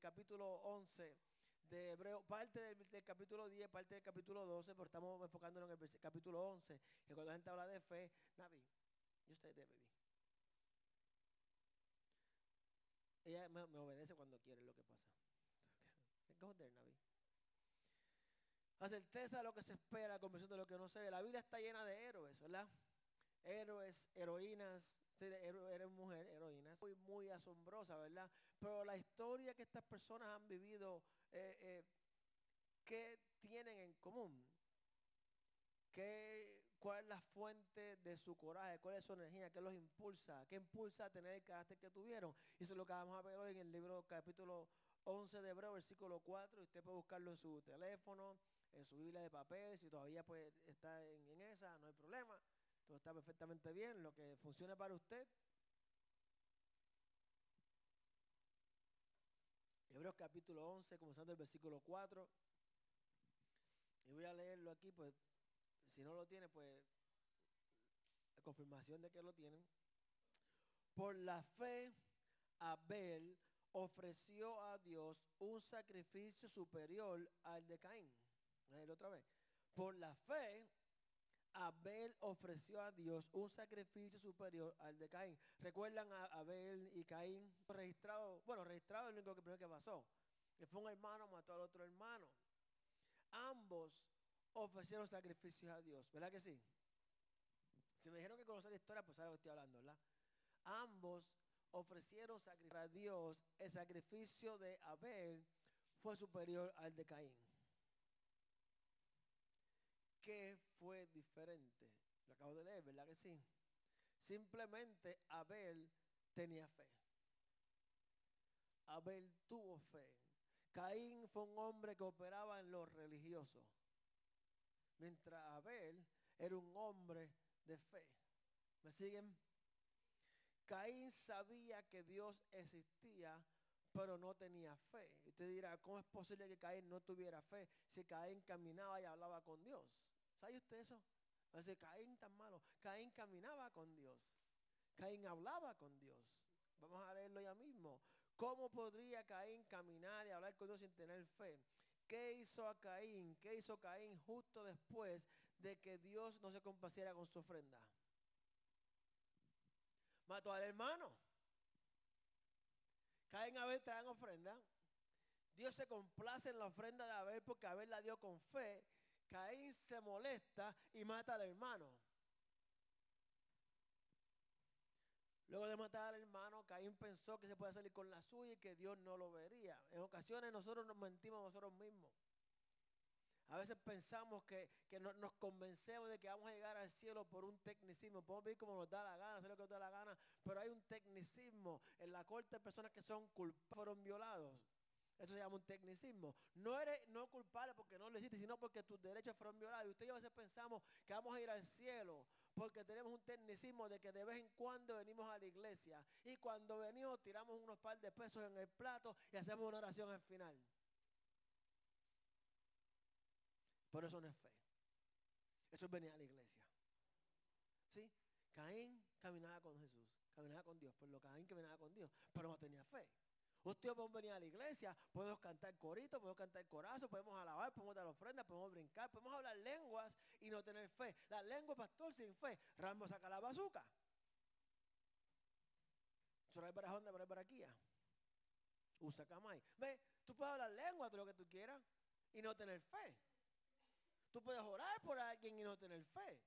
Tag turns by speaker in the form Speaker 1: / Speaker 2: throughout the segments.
Speaker 1: capítulo 11 de Hebreo, parte del, capítulo 10, parte del capítulo 12, pero estamos enfocándonos en el capítulo 11, que cuando la gente habla de fe, Navi, yo estoy de baby. Ella me, obedece cuando quiere lo que pasa. Go there, Navi. La certeza de lo que se espera, conversión de lo que no se ve. La vida está llena de héroes, ¿verdad? Héroes, heroínas, eres mujer, heroínas. Muy, muy asombrosa, ¿verdad? Pero la historia que estas personas han vivido, eh, eh, ¿qué tienen en común? ¿Qué, ¿Cuál es la fuente de su coraje? ¿Cuál es su energía? ¿Qué los impulsa? ¿Qué impulsa a tener el carácter que tuvieron? Y eso es lo que vamos a ver hoy en el libro capítulo 11 de Hebreo, versículo 4. Y usted puede buscarlo en su teléfono, en su Biblia de papel. Si todavía pues, está en esa, no hay problema. Todo está perfectamente bien. Lo que funcione para usted. Hebreos capítulo 11, comenzando el versículo 4. Y voy a leerlo aquí, pues si no lo tiene, pues la confirmación de que lo tienen. Por la fe, Abel ofreció a Dios un sacrificio superior al de Caín. Voy a leerlo otra vez. Por la fe, Abel ofreció a Dios un sacrificio superior al de Caín. ¿Recuerdan a Abel y Caín registrado? Bueno, registrado es lo único que primero que pasó. Que fue un hermano, mató al otro hermano. Ambos ofrecieron sacrificios a Dios, ¿verdad que sí? Si me dijeron que conocer la historia, pues que estoy hablando, ¿verdad? Ambos ofrecieron sacrificio a Dios. El sacrificio de Abel fue superior al de Caín. ¿Qué fue diferente? Lo acabo de leer, ¿verdad que sí? Simplemente Abel tenía fe. Abel tuvo fe. Caín fue un hombre que operaba en lo religioso. Mientras Abel era un hombre de fe. ¿Me siguen? Caín sabía que Dios existía, pero no tenía fe. Usted dirá, ¿cómo es posible que Caín no tuviera fe si Caín caminaba y hablaba con Dios? ¿Sabe usted eso? Dice, Caín tan malo. Caín caminaba con Dios. Caín hablaba con Dios. Vamos a leerlo ya mismo. ¿Cómo podría Caín caminar y hablar con Dios sin tener fe? ¿Qué hizo a Caín? ¿Qué hizo Caín justo después de que Dios no se complaciera con su ofrenda? Mató al hermano. Caín y Abel traen ofrenda. Dios se complace en la ofrenda de Abel porque Abel la dio con fe. Caín se molesta y mata al hermano. Luego de matar al hermano, Caín pensó que se podía salir con la suya y que Dios no lo vería. En ocasiones nosotros nos mentimos a nosotros mismos. A veces pensamos que, que no- nos convencemos de que vamos a llegar al cielo por un tecnicismo. Podemos vivir como nos da la gana, hacer lo que nos da la gana, pero hay un tecnicismo en la corte de personas que son culpables, fueron violados. Eso se llama un tecnicismo. No eres no culpable porque no lo hiciste, sino porque tus derechos fueron violados. Y usted y yo a veces pensamos que vamos a ir al cielo porque tenemos un tecnicismo de que de vez en cuando venimos a la iglesia y cuando venimos tiramos unos par de pesos en el plato y hacemos una oración al final. Pero eso no es fe. Eso es venir a la iglesia. ¿Sí? Caín caminaba con Jesús, caminaba con Dios, por lo Caín caminaba con Dios, pero no tenía fe. Usted y yo podemos venir a la iglesia, podemos cantar corito, podemos cantar corazo, podemos alabar, podemos dar ofrendas, podemos brincar, podemos hablar lenguas y no tener fe. La lengua, pastor, sin fe. Rambo saca la bazuca. Soray barajón de baraquía. Usa camay. Ve, tú puedes hablar lengua de lo que tú quieras y no tener fe. Tú puedes orar por alguien y no tener fe.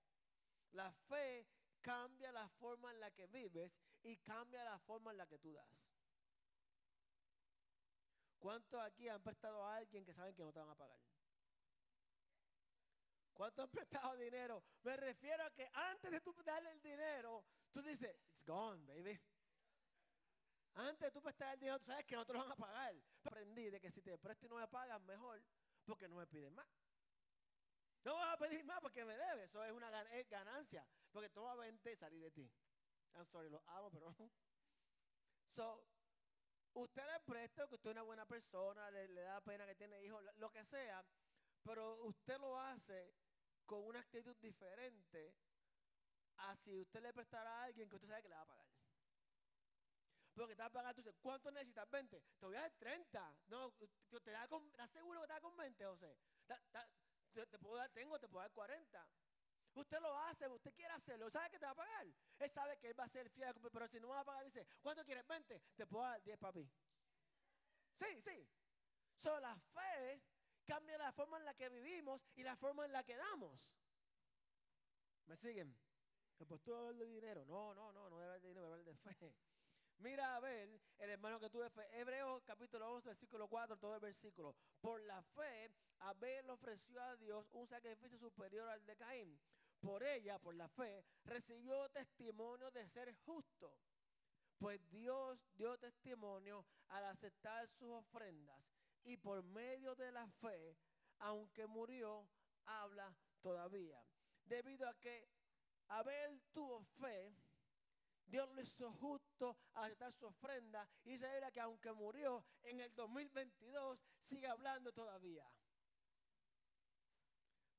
Speaker 1: La fe cambia la forma en la que vives y cambia la forma en la que tú das. ¿Cuántos aquí han prestado a alguien que saben que no te van a pagar? ¿Cuántos han prestado dinero? Me refiero a que antes de tú darle el dinero, tú dices, it's gone, baby. Antes de tú prestar el dinero, tú sabes que no te lo van a pagar. Aprendí de que si te presto y no me pagas, mejor, porque no me piden más. No vas a pedir más porque me debes. Eso es una ganancia. Porque toma 20 y salir de ti. I'm sorry, los amo, pero. So, usted le presta que usted es una buena persona, le, da pena que tiene hijos, lo- que sea, pero usted lo hace con una actitud diferente a si usted le prestara a alguien que usted sabe que le va a pagar. porque te vas a pagar, tú dices, ¿cuánto necesitas? 20. Te voy a dar 30. No, te da con, ¿estás seguro que te con 20, José? te, puedo dar, tengo, te puedo dar 40. Usted lo hace, usted quiere hacerlo, ¿sabe que te va a pagar? Él sabe que él va a ser fiel, pero si no va a pagar, dice, ¿cuánto quieres? 20, te puedo dar 10, papi. Sí, sí. So, la fe cambia la forma en la que vivimos y la forma en la que damos. ¿Me siguen? Tú hablar de dinero. No, no, no, no hablar de dinero, hablar de fe. Mira a ver, el hermano que tuve fe. Hebreos capítulo 11, versículo 4, todo el versículo. Por la fe, Abel ofreció a Dios un sacrificio superior al de Caín. Por ella, por la fe, recibió testimonio de ser justo. Pues Dios dio testimonio al aceptar sus ofrendas. Y por medio de la fe, aunque murió, habla todavía. Debido a que Abel tuvo fe, Dios lo hizo justo a aceptar su ofrenda y era que aunque murió en el 2022, sigue hablando todavía.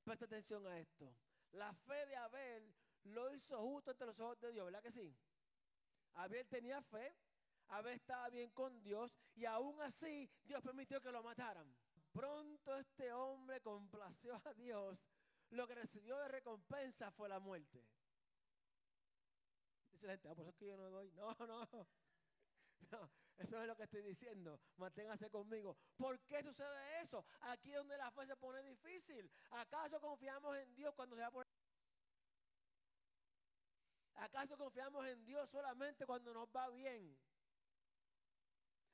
Speaker 1: Presta atención a esto. La fe de Abel lo hizo justo ante los ojos de Dios, ¿verdad que sí? Abel tenía fe, Abel estaba bien con Dios y aún así Dios permitió que lo mataran. Pronto este hombre complació a Dios. Lo que recibió de recompensa fue la muerte la gente, ah, por es que yo no doy. No. No, eso es lo que estoy diciendo. Manténgase conmigo. ¿Por qué sucede eso? Aquí es donde la fe se pone difícil. ¿Acaso confiamos en Dios cuando se va a poner? ¿Acaso confiamos en Dios solamente cuando nos va bien?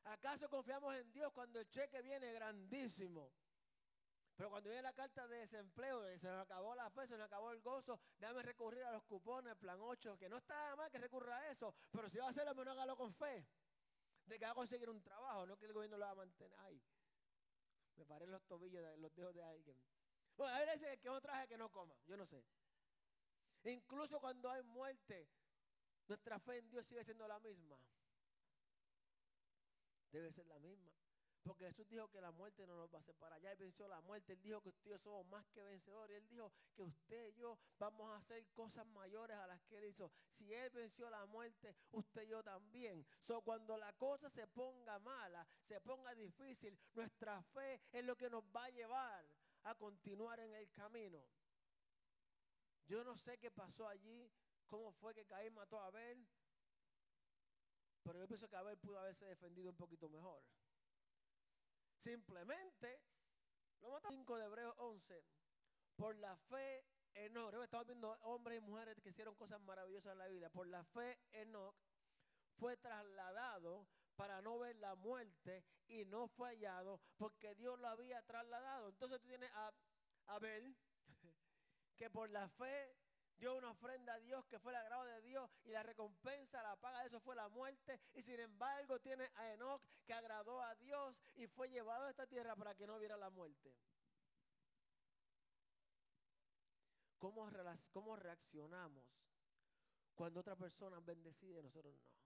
Speaker 1: ¿Acaso confiamos en Dios cuando el cheque viene grandísimo? Pero cuando viene la carta de desempleo, se nos acabó la fe, se nos acabó el gozo, déjame recurrir a los cupones, plan 8, que no está mal que recurra a eso, pero si va a hacerlo, menos hágalo con fe. De que va a conseguir un trabajo, no que el gobierno lo va a mantener. Ay, me paré los tobillos, los dedos de alguien. Bueno, a veces que no traje que no coma, yo no sé. Incluso cuando hay muerte, nuestra fe en Dios sigue siendo la misma. Debe ser la misma. Porque Jesús dijo que la muerte no nos va a separar. Ya Él venció la muerte. Él dijo que usted y yo somos más que vencedores. Él dijo que usted y yo vamos a hacer cosas mayores a las que Él hizo. Si Él venció la muerte, usted y yo también. So, cuando la cosa se ponga mala, se ponga difícil, nuestra fe es lo que nos va a llevar a continuar en el camino. Yo no sé qué pasó allí, cómo fue que Caín mató a Abel, pero yo pienso que Abel pudo haberse defendido un poquito mejor. Simplemente, lo mata 5 de Hebreos 11. Por la fe, Enoch. Estamos viendo hombres y mujeres que hicieron cosas maravillosas en la vida. Por la fe, Enoch fue trasladado para no ver la muerte y no fue hallado porque Dios lo había trasladado. Entonces tú tienes a Abel, que por la fe dio una ofrenda a Dios que fue el agrado de Dios y la recompensa, la paga de eso fue la muerte. Y sin embargo tiene a Enoch que agradó a Dios y fue llevado a esta tierra para que no viera la muerte. ¿Cómo, reaccionamos cuando otra persona bendecida y nosotros no?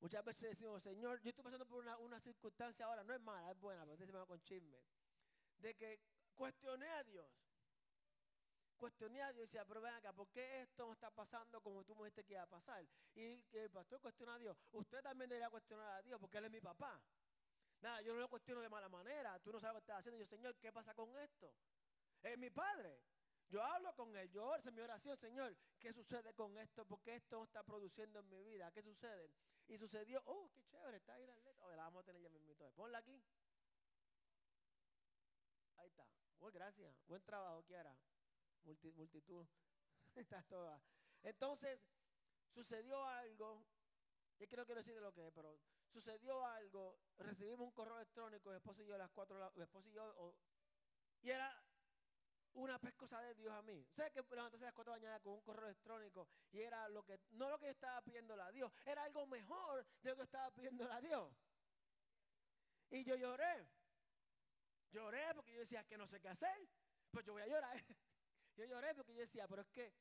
Speaker 1: Muchas veces decimos, Señor, yo estoy pasando por una, una circunstancia ahora, no es mala, es buena, pero usted se me va con chisme. De que cuestioné a Dios cuestioné a Dios y decía, pero ven acá, ¿por qué esto no está pasando como tú me dijiste que iba a pasar? Y el pastor cuestiona a Dios. Usted también debería cuestionar a Dios porque Él es mi papá. Nada, yo no lo cuestiono de mala manera. Tú no sabes lo que estás haciendo. yo, Señor, ¿qué pasa con esto? Es mi padre. Yo hablo con él, yo oro, mi oración, Señor, ¿qué sucede con esto? ¿Por qué esto no está produciendo en mi vida? ¿Qué sucede? Y sucedió, oh, qué chévere, está ahí la letra. la vamos a tener ya mismito. Ponla aquí. Ahí está. Buen gracias. Buen trabajo, Kiara multitud. Está toda. Entonces, sucedió algo. Yo creo que no decir de lo que es, pero sucedió algo. Recibimos un correo electrónico, mi esposo y yo, las cuatro, mi esposo y yo, y era una pescosa de Dios a mí. ¿Sabes que levantarse a las cuatro de la mañana con un correo electrónico y era lo que, no lo que yo estaba pidiéndole a Dios, era algo mejor de lo que estaba pidiéndole a Dios. Y yo lloré. Lloré porque yo decía que no sé qué hacer. Pues yo voy a llorar. Yo lloré porque yo decía, pero es que,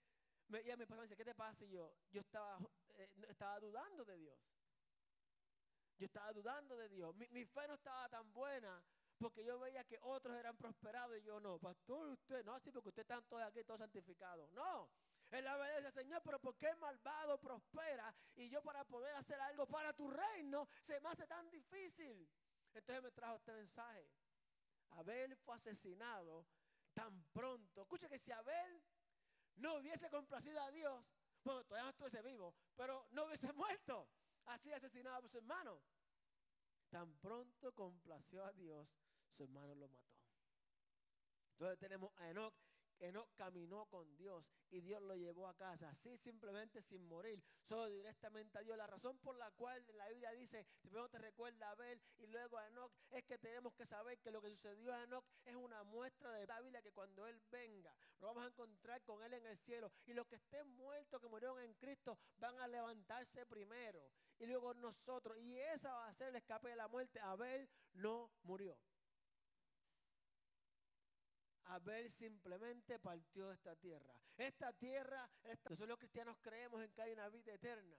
Speaker 1: me, y mi me dice, ¿qué te pasa? Y yo, yo estaba, eh, estaba dudando de Dios. Yo estaba dudando de Dios. Mi, fe no estaba tan buena porque yo veía que otros eran prosperados y yo no. Pastor, usted, no, sí, porque usted está todo aquí, todo santificado. No, En la verdad Señor, pero ¿por qué malvado prospera y yo para poder hacer algo para tu reino se me hace tan difícil? Entonces me trajo este mensaje. Abel fue asesinado tan pronto. Escucha que si Abel no hubiese complacido a Dios, bueno, todavía no estuviese vivo, pero no hubiese muerto. Así asesinado a su hermano. Tan pronto complació a Dios, su hermano lo mató. Entonces tenemos a Enoch Enoch caminó con Dios y Dios lo llevó a casa, así simplemente sin morir, solo directamente a Dios. La razón por la cual la Biblia dice, primero te recuerda a Abel y luego a Enoch, es que tenemos que saber que lo que sucedió a Enoch es una muestra de la Biblia que cuando Él venga, nos vamos a encontrar con Él en el cielo. Y los que estén muertos, que murieron en Cristo, van a levantarse primero. Y luego nosotros, y esa va a ser el escape de la muerte. Abel no murió. Abel simplemente partió de esta tierra. Esta tierra, nosotros los cristianos creemos en que hay una vida eterna.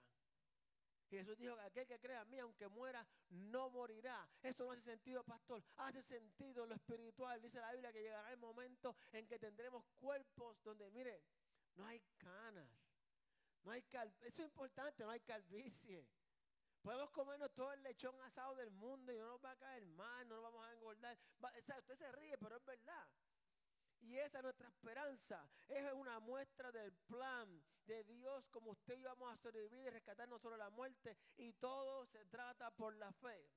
Speaker 1: Y Jesús dijo que aquel que crea en mí, aunque muera, no morirá. Eso no hace sentido, pastor. Hace sentido lo espiritual. Dice la Biblia que llegará el momento en que tendremos cuerpos donde, mire, no hay canas. No hay cal Eso es importante, no hay calvicie. Podemos comernos todo el lechón asado del mundo y no nos va a caer mal, no nos vamos a engordar. usted se ríe, pero es verdad. Y esa es nuestra esperanza. Es una muestra del plan de Dios como usted y yo vamos a sobrevivir y rescatar no solo la muerte. Y todo se trata por la fe.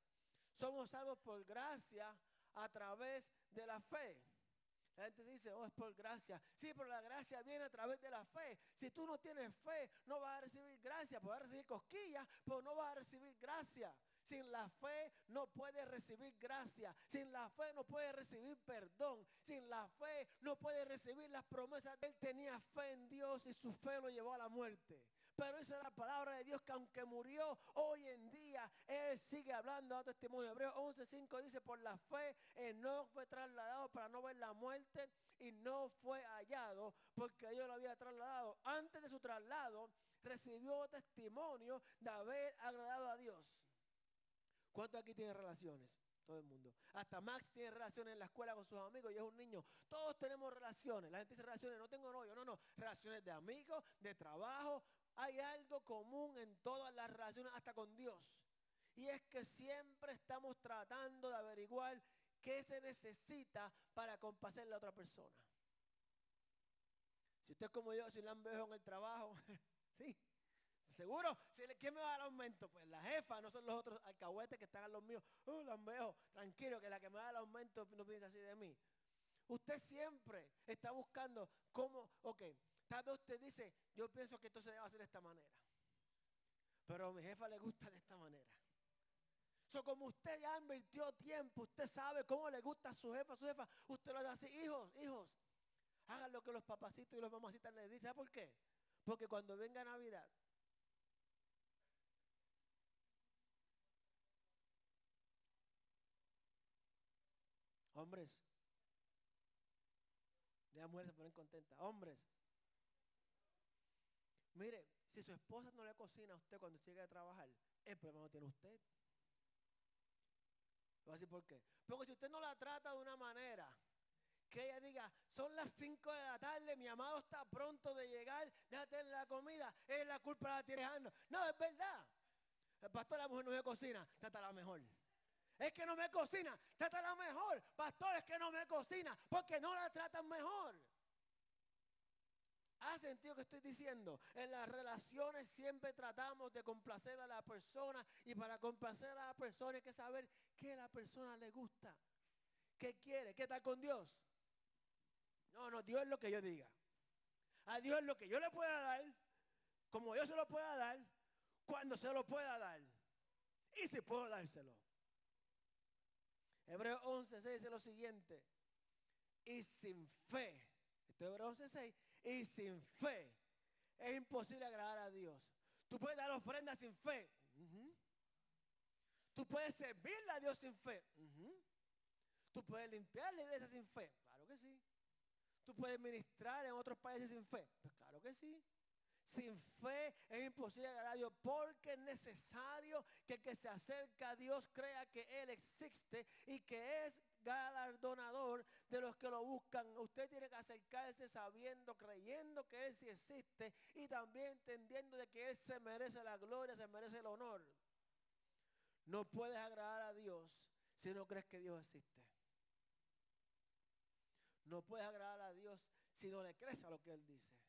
Speaker 1: Somos salvos por gracia a través de la fe. La gente dice, oh, es por gracia. Sí, pero la gracia viene a través de la fe. Si tú no tienes fe, no vas a recibir gracia. Puedes recibir cosquillas, pero no vas a recibir gracia. Sin la fe no puede recibir gracia. Sin la fe no puede recibir perdón. Sin la fe no puede recibir las promesas. Él tenía fe en Dios y su fe lo llevó a la muerte. Pero esa es la palabra de Dios que aunque murió hoy en día, Él sigue hablando a testimonio. Hebreo 11.5 dice, por la fe, no fue trasladado para no ver la muerte y no fue hallado porque Dios lo había trasladado. Antes de su traslado, recibió testimonio de haber agradado a Dios. ¿Cuántos aquí tienen relaciones? Todo el mundo. Hasta Max tiene relaciones en la escuela con sus amigos y es un niño. Todos tenemos relaciones. La gente dice relaciones, no tengo novio, no, no. Relaciones de amigos, de trabajo. Hay algo común en todas las relaciones, hasta con Dios. Y es que siempre estamos tratando de averiguar qué se necesita para complacer a la otra persona. Si usted es como yo, si le han en el trabajo, sí, Seguro, ¿quién me va a dar aumento? Pues la jefa, no son los otros alcahuetes que están a los míos. Uh, los veo, tranquilo, que la que me da el aumento no piensa así de mí. Usted siempre está buscando cómo, ok, tal vez usted dice, yo pienso que esto se debe hacer de esta manera. Pero a mi jefa le gusta de esta manera. So, como usted ya invirtió tiempo, usted sabe cómo le gusta a su jefa, a su jefa, usted lo hace así, hijos, hijos, hagan lo que los papacitos y los mamacitas les dicen. ¿Sabe por qué? Porque cuando venga Navidad, Hombres. De mujeres se ponen contentas. Hombres. Mire, si su esposa no le cocina a usted cuando llegue a trabajar, el problema no tiene usted. Voy a decir por qué. Porque si usted no la trata de una manera que ella diga, son las 5 de la tarde, mi amado está pronto de llegar, déjate la comida, es la culpa la tiene No, es verdad. El pastor la mujer no me cocina, la mejor. Es que no me cocina, trátala mejor. Pastor, es que no me cocina, porque no la tratan mejor. ¿Ha sentido que estoy diciendo? En las relaciones siempre tratamos de complacer a la persona y para complacer a la persona hay que saber qué a la persona le gusta, qué quiere, qué tal con Dios. No, no, Dios es lo que yo diga. A Dios es lo que yo le pueda dar, como yo se lo pueda dar, cuando se lo pueda dar y si puedo dárselo. Hebreos 11, 6 dice lo siguiente. Y sin fe, esto es Hebreos 11, 6, y sin fe es imposible agradar a Dios. Tú puedes dar ofrendas sin fe. Tú puedes servirle a Dios sin fe. Tú puedes limpiar la iglesia sin fe. Claro que sí. Tú puedes ministrar en otros países sin fe. Pues claro que sí. Sin fe es imposible agradar a Dios porque es necesario que el que se acerca a Dios crea que Él existe y que es galardonador de los que lo buscan. Usted tiene que acercarse sabiendo, creyendo que Él sí existe y también entendiendo de que Él se merece la gloria, se merece el honor. No puedes agradar a Dios si no crees que Dios existe. No puedes agradar a Dios si no le crees a lo que Él dice.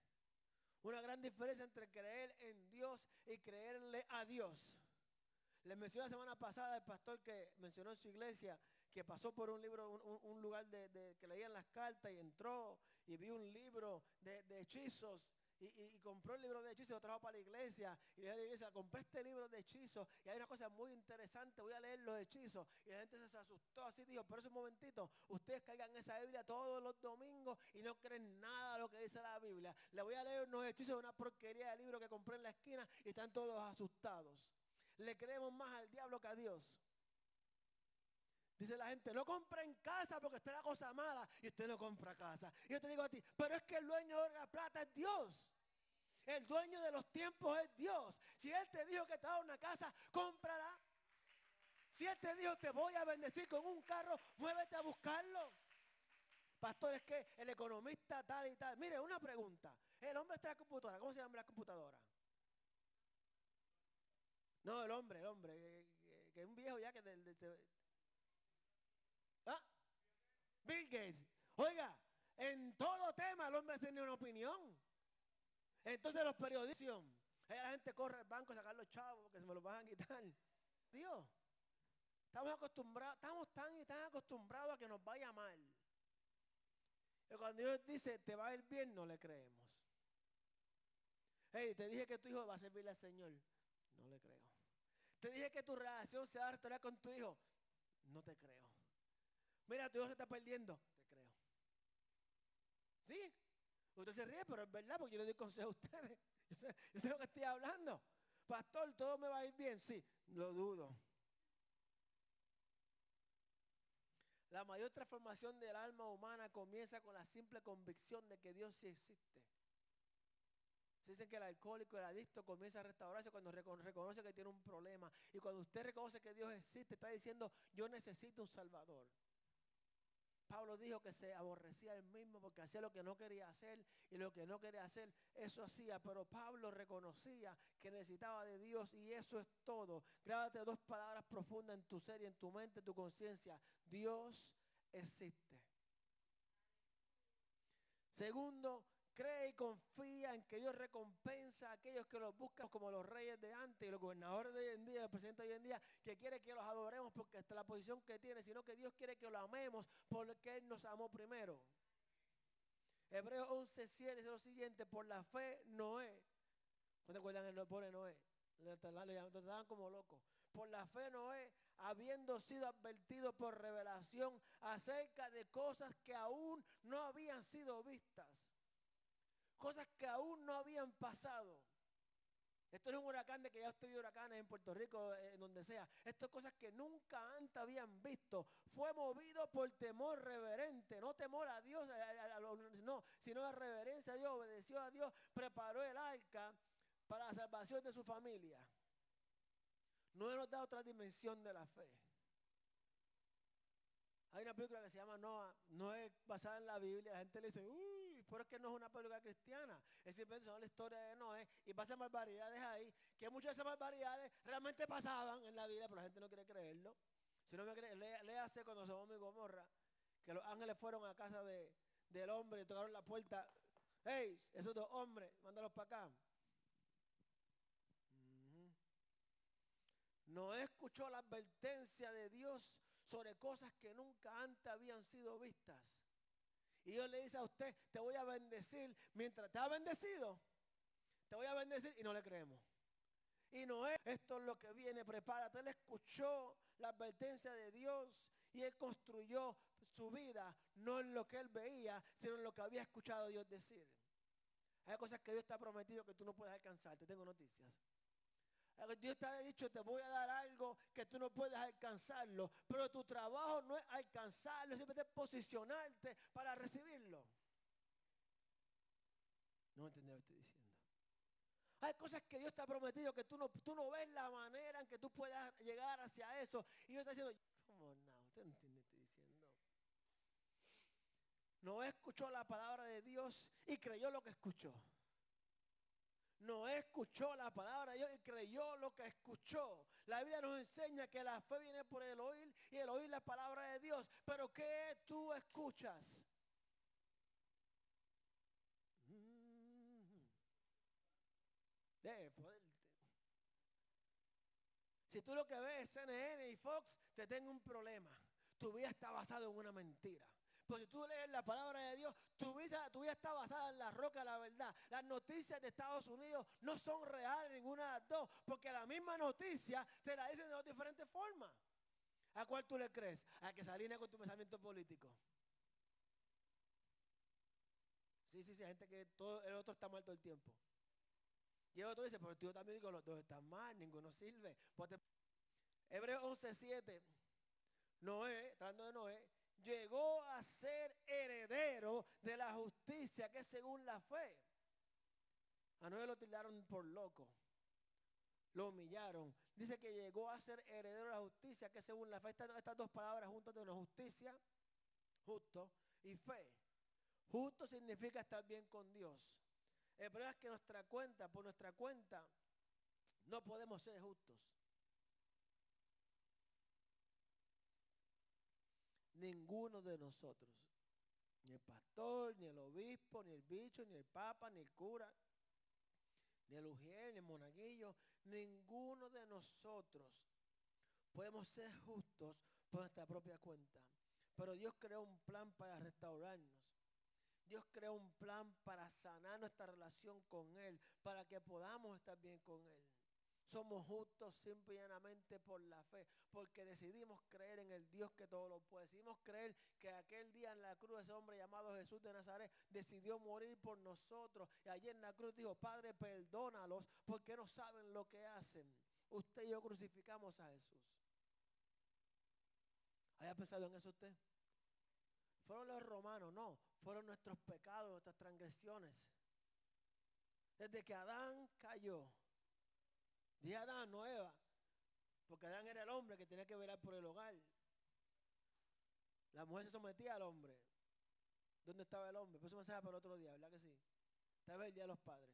Speaker 1: Una gran diferencia entre creer en Dios y creerle a Dios. Les mencioné la semana pasada el pastor que mencionó en su iglesia que pasó por un libro, un, lugar de, que leían las cartas y entró y vio un libro de, hechizos y, compró el libro de hechizos lo trajo para la iglesia. Y le dijo a la iglesia, compré este libro de hechizos y hay una cosa muy interesante, voy a leer los hechizos. Y la gente se asustó así, dijo, pero ese momentito, ustedes caigan esa Biblia todos los domingos y no creen nada de lo que dice la Biblia. Le voy a leer unos hechizos de una porquería de libro que compré en la esquina y están todos asustados. Le creemos más al diablo que a Dios. Dice la gente, no compra en casa porque está la cosa mala y usted no compra casa. Y yo te digo a ti, pero es que el dueño de la plata es Dios. El dueño de los tiempos es Dios. Si Él te dijo que te da una casa, cómprala. Si Él te dijo te voy a bendecir con un carro, muévete a buscarlo. Pastor, es que el economista tal y tal. Mire, una pregunta. El hombre está en la computadora. ¿Cómo se llama la computadora? No, el hombre, el hombre. Que, es un viejo ya que ¿Ah? Bill Gates. Oiga, en todo tema el hombre tiene una opinión. Entonces los periodistas, la gente corre al banco a sacar los chavos que se me los van a quitar. Dios, estamos acostumbrados, estamos tan y tan acostumbrados a que nos vaya mal. Y cuando Dios dice, te va a ir bien, no le creemos. Hey, te dije que tu hijo va a servirle al Señor. No le creo. Te dije que tu relación se va a restaurar con tu hijo. No te creo. Mira, tu hijo se está perdiendo. Te creo. ¿Sí? Usted se ríe, pero es verdad, porque yo le doy consejo a ustedes. Yo sé, lo que estoy hablando. Pastor, ¿todo me va a ir bien? Sí, lo dudo. La mayor transformación del alma humana comienza con la simple convicción de que Dios sí existe. Se dice que el alcohólico, el adicto comienza a restaurarse cuando reconoce que tiene un problema. Y cuando usted reconoce que Dios existe, está diciendo, yo necesito un Salvador. Pablo dijo que se aborrecía él mismo porque hacía lo que no quería hacer y lo que no quería hacer, eso hacía. Pero Pablo reconocía que necesitaba de Dios y eso es todo. Grábate dos palabras profundas en tu ser y en tu mente, en tu conciencia. Dios existe. Segundo, cree y confía en que Dios recompensa a aquellos que los buscan como los reyes de antes y los gobernadores de hoy en día, el presidente de hoy en día, que quiere que los adoremos porque esta es la posición que tiene, sino que Dios quiere que lo amemos porque Él nos amó primero. Hebreos 11.7 dice lo siguiente, por la fe Noé, ¿no te acuerdan el pobre Noé? Le estaban como loco. Por la fe Noé, habiendo sido advertido por revelación acerca de cosas que aún no habían sido vistas cosas que aún no habían pasado. Esto es un huracán de que ya usted vio huracanes en Puerto Rico, en donde sea. Esto es cosas que nunca antes habían visto. Fue movido por temor reverente, no temor a Dios, no, sino la reverencia a Dios, obedeció a Dios, preparó el arca para la salvación de su familia. No nos da otra dimensión de la fe. Hay una película que se llama Noah, no es basada en la Biblia, la gente le dice, uy, pero es que no es una película cristiana. Es simplemente la historia de Noé y pasan barbaridades ahí, que muchas de esas barbaridades realmente pasaban en la vida, pero la gente no quiere creerlo. Si no me cree, léase cuando somos mi Gomorra, que los ángeles fueron a casa de, del hombre y tocaron la puerta. Hey, esos dos hombres, mándalos para acá. No escuchó la advertencia de Dios sobre cosas que nunca antes habían sido vistas. Y Dios le dice a usted, te voy a bendecir. Mientras te ha bendecido, te voy a bendecir y no le creemos. Y no es esto lo que viene, prepárate. Él escuchó la advertencia de Dios y él construyó su vida no en lo que él veía, sino en lo que había escuchado Dios decir. Hay cosas que Dios te ha prometido que tú no puedes alcanzar. Te tengo noticias. Dios te ha dicho, te voy a dar algo que tú no puedes alcanzarlo, pero tu trabajo no es alcanzarlo, es posicionarte para recibirlo. No entendí lo que estoy diciendo. Hay cosas que Dios te ha prometido que tú no, tú no ves la manera en que tú puedas llegar hacia eso. Y Dios está diciendo, ¿cómo no? Usted no entiende, estoy diciendo. No escuchó la palabra de Dios y creyó lo que escuchó. No escuchó la palabra de Dios y creyó lo que escuchó. La Biblia nos enseña que la fe viene por el oír y el oír la palabra de Dios. Pero ¿qué tú escuchas? Si tú lo que ves es CNN y Fox, te tengo un problema. Tu vida está basada en una mentira. Porque si tú lees la palabra de Dios, tu vida, tu vida está basada en la roca la verdad. Las noticias de Estados Unidos no son reales ninguna de las dos, porque la misma noticia te la dicen de dos diferentes formas. ¿A cuál tú le crees? A que se alinea con tu pensamiento político. Sí, sí, sí, hay gente que todo, el otro está mal todo el tiempo. Y el otro dice, pero tú también digo, los dos están mal, ninguno sirve. Hebreos 11:7, Noé, hablando de Noé, llegó a ser heredero de la justicia que es según la fe. A Noé lo tildaron por loco. Lo humillaron. Dice que llegó a ser heredero de la justicia que según la fe. Estas, estas dos palabras juntas de una justicia, justo, y fe. Justo significa estar bien con Dios. El problema es que nuestra cuenta, por nuestra cuenta, no podemos ser justos. Ninguno de nosotros. Ni el pastor, ni el obispo, ni el bicho, ni el papa, ni el cura, ni el ujiel, ni el monaguillo. Ninguno de nosotros podemos ser justos por nuestra propia cuenta. Pero Dios creó un plan para restaurarnos. Dios creó un plan para sanar nuestra relación con Él, para que podamos estar bien con Él. Somos justos simple y llanamente por la fe, porque decidimos creer en el Dios que todo lo puede. Decidimos creer que aquel día en la cruz ese hombre llamado Jesús de Nazaret decidió morir por nosotros. Y allí en la cruz dijo, Padre, perdónalos porque no saben lo que hacen. Usted y yo crucificamos a Jesús. ¿Haya pensado en eso usted? Fueron los romanos, no, fueron nuestros pecados, nuestras transgresiones. Desde que Adán cayó, dije Adán, no Eva, porque Adán era el hombre que tenía que velar por el hogar. La mujer se sometía al hombre. ¿Dónde estaba el hombre? Pues eso mensaje para otro día, ¿verdad que sí? Estaba el día de los padres.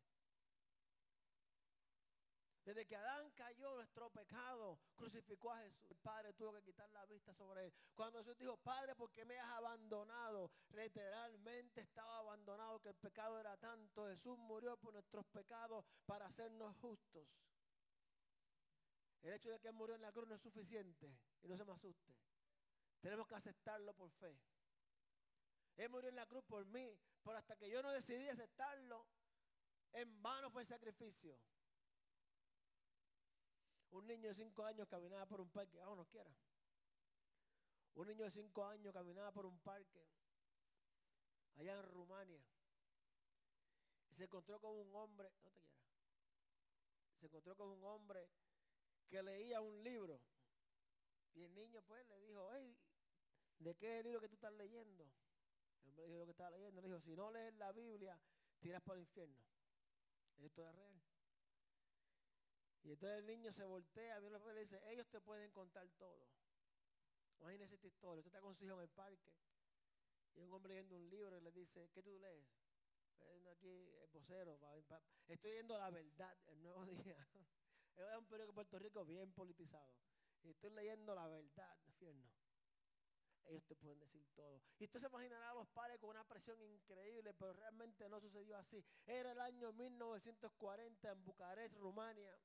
Speaker 1: Desde que Adán cayó nuestro pecado, crucificó a Jesús. El Padre tuvo que quitar la vista sobre él. Cuando Jesús dijo, Padre, ¿por qué me has abandonado? Literalmente estaba abandonado, que el pecado era tanto. Jesús murió por nuestros pecados para hacernos justos. El hecho de que murió en la cruz no es suficiente. Y no se me asuste. Tenemos que aceptarlo por fe. Él murió en la cruz por mí. Pero hasta que yo no decidí aceptarlo, en vano fue el sacrificio. Un niño de cinco años caminaba por un parque, ah, no quiera. Un niño de cinco años caminaba por un parque allá en Rumania. Y se encontró con un hombre, no te quieras. Se encontró con un hombre que leía un libro. Y el niño pues le dijo, hey, ¿de qué el libro que tú estás leyendo? El hombre dijo lo que estaba leyendo. Le dijo, si no lees la Biblia, tiras para el infierno. Esto es real. Y entonces el niño se voltea, viene y le dice, ellos te pueden contar todo. Imagínese esta historia. Usted está con su hijo en el parque y un hombre leyendo un libro y le dice, ¿qué tú lees? aquí el vocero, estoy leyendo la verdad, el nuevo día. Es un periódico de Puerto Rico bien politizado. Y estoy leyendo la verdad, infierno. Ellos te pueden decir todo. Y usted se imaginará a los padres con una presión increíble, pero realmente no sucedió así. Era el año 1940 en Bucarest, Rumania.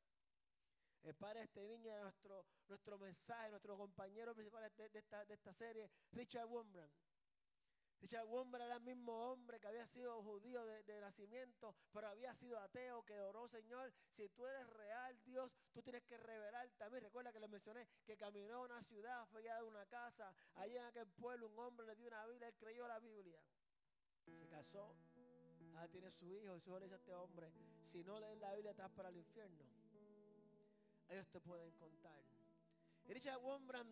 Speaker 1: El padre de este niño era nuestro, nuestro mensaje, nuestro compañero principal de, esta, de esta, serie, Richard Wurmbrand. Richard Wurmbrand era el mismo hombre que había sido judío de, nacimiento, pero había sido ateo, que oró, Señor, si tú eres real, Dios, tú tienes que revelarte a mí. Recuerda que le mencioné que caminó a una ciudad, fue allá de una casa, allá en aquel pueblo un hombre le dio una Biblia, él creyó la Biblia. Se casó, ahora tiene su hijo, y su hijo le dice a este hombre, si no lees la Biblia estás para el infierno ellos te pueden contar. Y Richard Wombrand,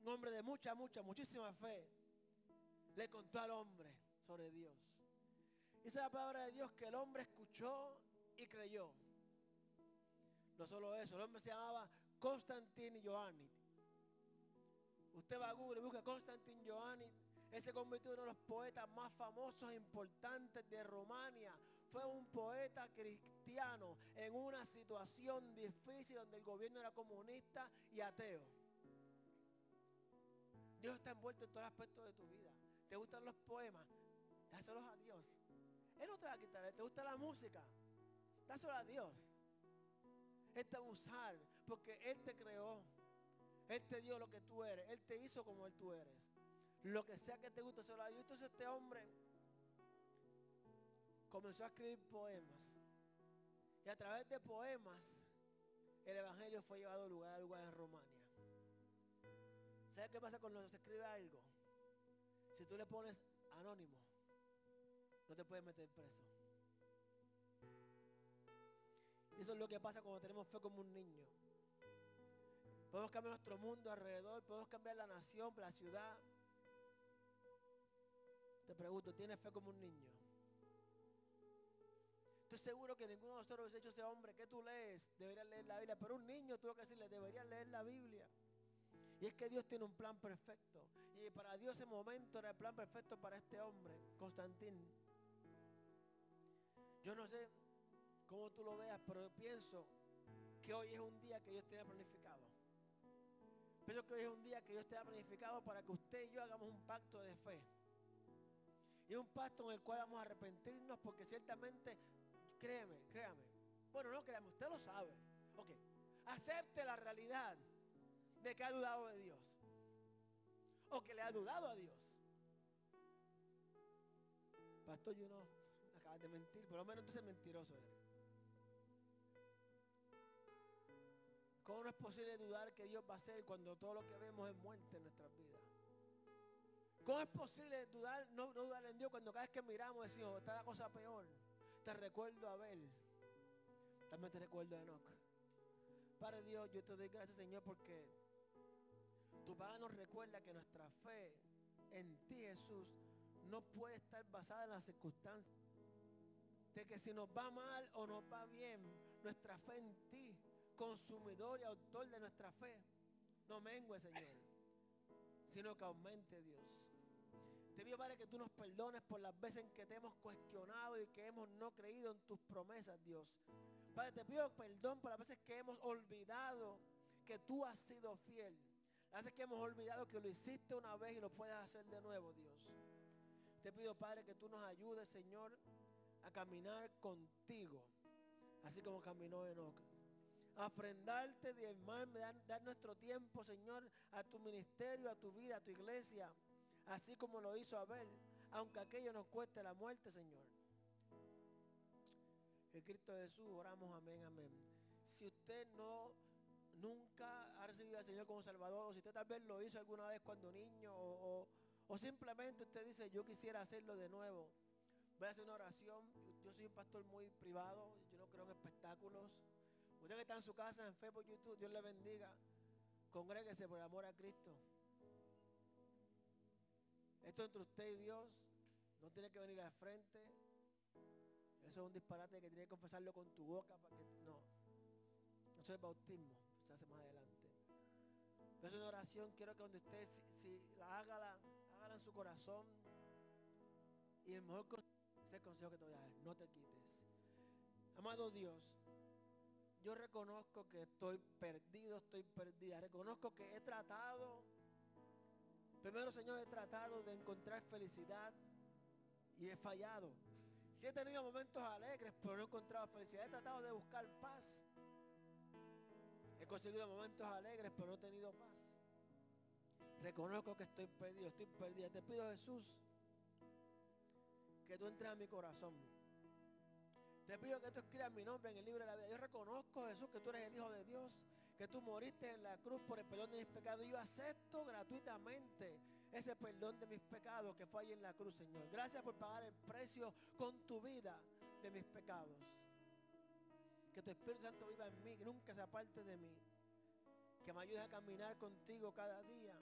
Speaker 1: un hombre de mucha, mucha, muchísima fe, le contó al hombre sobre Dios. Esa es la palabra de Dios que el hombre escuchó y creyó. No solo eso, el hombre se llamaba Constantin Ioannid. Usted va a Google y busca Constantin Ioannid. Él se convirtió en uno de los poetas más famosos e importantes de Romania. Fue un poeta cristiano en una situación difícil donde el gobierno era comunista y ateo. Dios está envuelto en todo aspecto de tu vida. ¿Te gustan los poemas? Dáselos a Dios. Él no te va a quitar. ¿Te gusta la música? Dáselos a Dios. Él te va a usar porque Él te creó. Él te dio lo que tú eres. Él te hizo como Él tú eres. Lo que sea que te guste, se lo dio. Entonces este hombre comenzó a escribir poemas. Y a través de poemas, el Evangelio fue llevado lugar a lugar en Romania. ¿Sabes qué pasa cuando se escribe algo? Si tú le pones anónimo, no te puedes meter preso. Y eso es lo que pasa cuando tenemos fe como un niño. Podemos cambiar nuestro mundo alrededor, podemos cambiar la nación, la ciudad. Te pregunto, ¿tienes fe como un niño? Estoy seguro que ninguno de nosotros hubiese hecho ese hombre que tú lees, debería leer la Biblia, pero un niño tuvo que decirle, debería leer la Biblia. Y es que Dios tiene un plan perfecto. Y para Dios ese momento era el plan perfecto para este hombre, Constantín. Yo no sé cómo tú lo veas, pero yo pienso que hoy es un día que Dios tiene planificado. Pienso que hoy es un día que Dios te ha planificado para que usted y yo hagamos un pacto de fe. Y un pacto en el cual vamos a arrepentirnos porque ciertamente, créeme, créame. Bueno, no créame, usted lo sabe. Ok, acepte la realidad de que ha dudado de Dios. O que le ha dudado a Dios. Pastor, yo no, acabas de mentir, por lo menos entonces mentiroso. ¿Cómo no es posible dudar que Dios va a hacer cuando todo lo que vemos es muerte en nuestras vidas? ¿Cómo es posible dudar, no, dudar en Dios cuando cada vez que miramos decimos, está la cosa peor? Te recuerdo a Abel. También te recuerdo a Enoch. Padre Dios, yo te doy gracias, Señor, porque tu Padre nos recuerda que nuestra fe en ti, Jesús, no puede estar basada en las circunstancias. De que si nos va mal o nos va bien, nuestra fe en ti consumidor y autor de nuestra fe, no mengue, Señor, sino que aumente, Dios. Te pido, Padre, que tú nos perdones por las veces en que te hemos cuestionado y que hemos no creído en tus promesas, Dios. Padre, te pido perdón por las veces que hemos olvidado que tú has sido fiel. Veces que hemos olvidado que lo hiciste una vez y lo puedes hacer de nuevo, Dios. Te pido, Padre, que tú nos ayudes, Señor, a caminar contigo, así como caminó Enoch afrendarte, diezmarme, dar, dar nuestro tiempo, Señor, a tu ministerio, a tu vida, a tu iglesia, así como lo hizo Abel, aunque aquello nos cueste la muerte, Señor. En Cristo Jesús oramos, amén, amén. Si usted no nunca ha recibido al Señor como Salvador, o si usted tal vez lo hizo alguna vez cuando niño, o, o simplemente usted dice, yo quisiera hacerlo de nuevo, voy a hacer una oración. Yo soy un pastor muy privado, yo no creo en espectáculos. Usted que está en su casa, en Facebook, YouTube, Dios le bendiga. Congréguese por amor a Cristo. Esto entre usted y Dios. No tiene que venir al frente. Eso es un disparate que tiene que confesarlo con tu boca. Para que, no. Eso es bautismo. Hace más adelante. Pero es una oración. Quiero que donde usted, si, la hágala, hágala en su corazón. Y el mejor consejo que te voy a dar. No te quites. Amado Dios yo reconozco que estoy perdido, estoy perdida. Reconozco que he tratado, primero Señor, he tratado de encontrar felicidad y he fallado. Si he tenido momentos alegres, pero no he encontrado felicidad. He tratado de buscar paz. He conseguido momentos alegres, pero no he tenido paz. Reconozco que estoy perdido, estoy perdida. Te pido, Jesús, que tú entres a mi corazón te pido que tú escribas mi nombre en el libro de la vida. Yo reconozco, Jesús, que tú eres el Hijo de Dios, que tú moriste en la cruz por el perdón de mis pecados. Y yo acepto gratuitamente ese perdón de mis pecados que fue ahí en la cruz, Señor. Gracias por pagar el precio con tu vida de mis pecados. Que tu Espíritu Santo viva en mí, que nunca se aparte de mí. Que me ayude a caminar contigo cada día.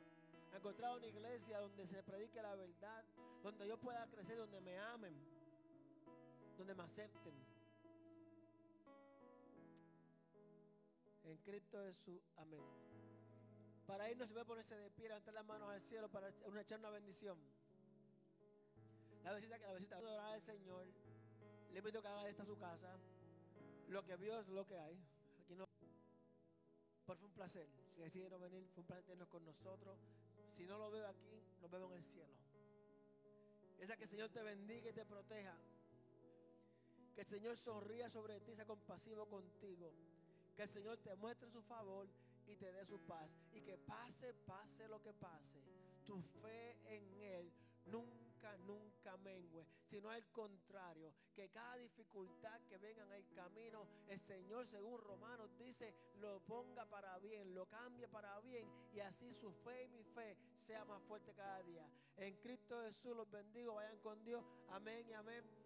Speaker 1: A encontrar una iglesia donde se predique la verdad, donde yo pueda crecer, donde me amen, donde me acepten. En Cristo Jesús. Amén. Para irnos se puede ponerse de pie, levantar las manos al cielo para echar una bendición. La visita que la visita adorar al Señor. Le invito que haga esta su casa. Lo que vio es lo que hay. Aquí no. Por fue un placer. Si decidieron venir, fue un placer tenernos con nosotros. Si no lo veo aquí, lo veo en el cielo. Esa que el Señor te bendiga y te proteja. Que el Señor sonría sobre ti, sea compasivo contigo. Que el Señor te muestre su favor y te dé su paz. Y que pase, pase lo que pase. Tu fe en Él nunca, nunca mengue, sino al contrario, que cada dificultad que venga en el camino, el Señor, según Romanos dice, lo ponga para bien, lo cambie para bien, y así su fe y mi fe sea más fuerte cada día. En Cristo Jesús los bendigo, vayan con Dios, amén y amén.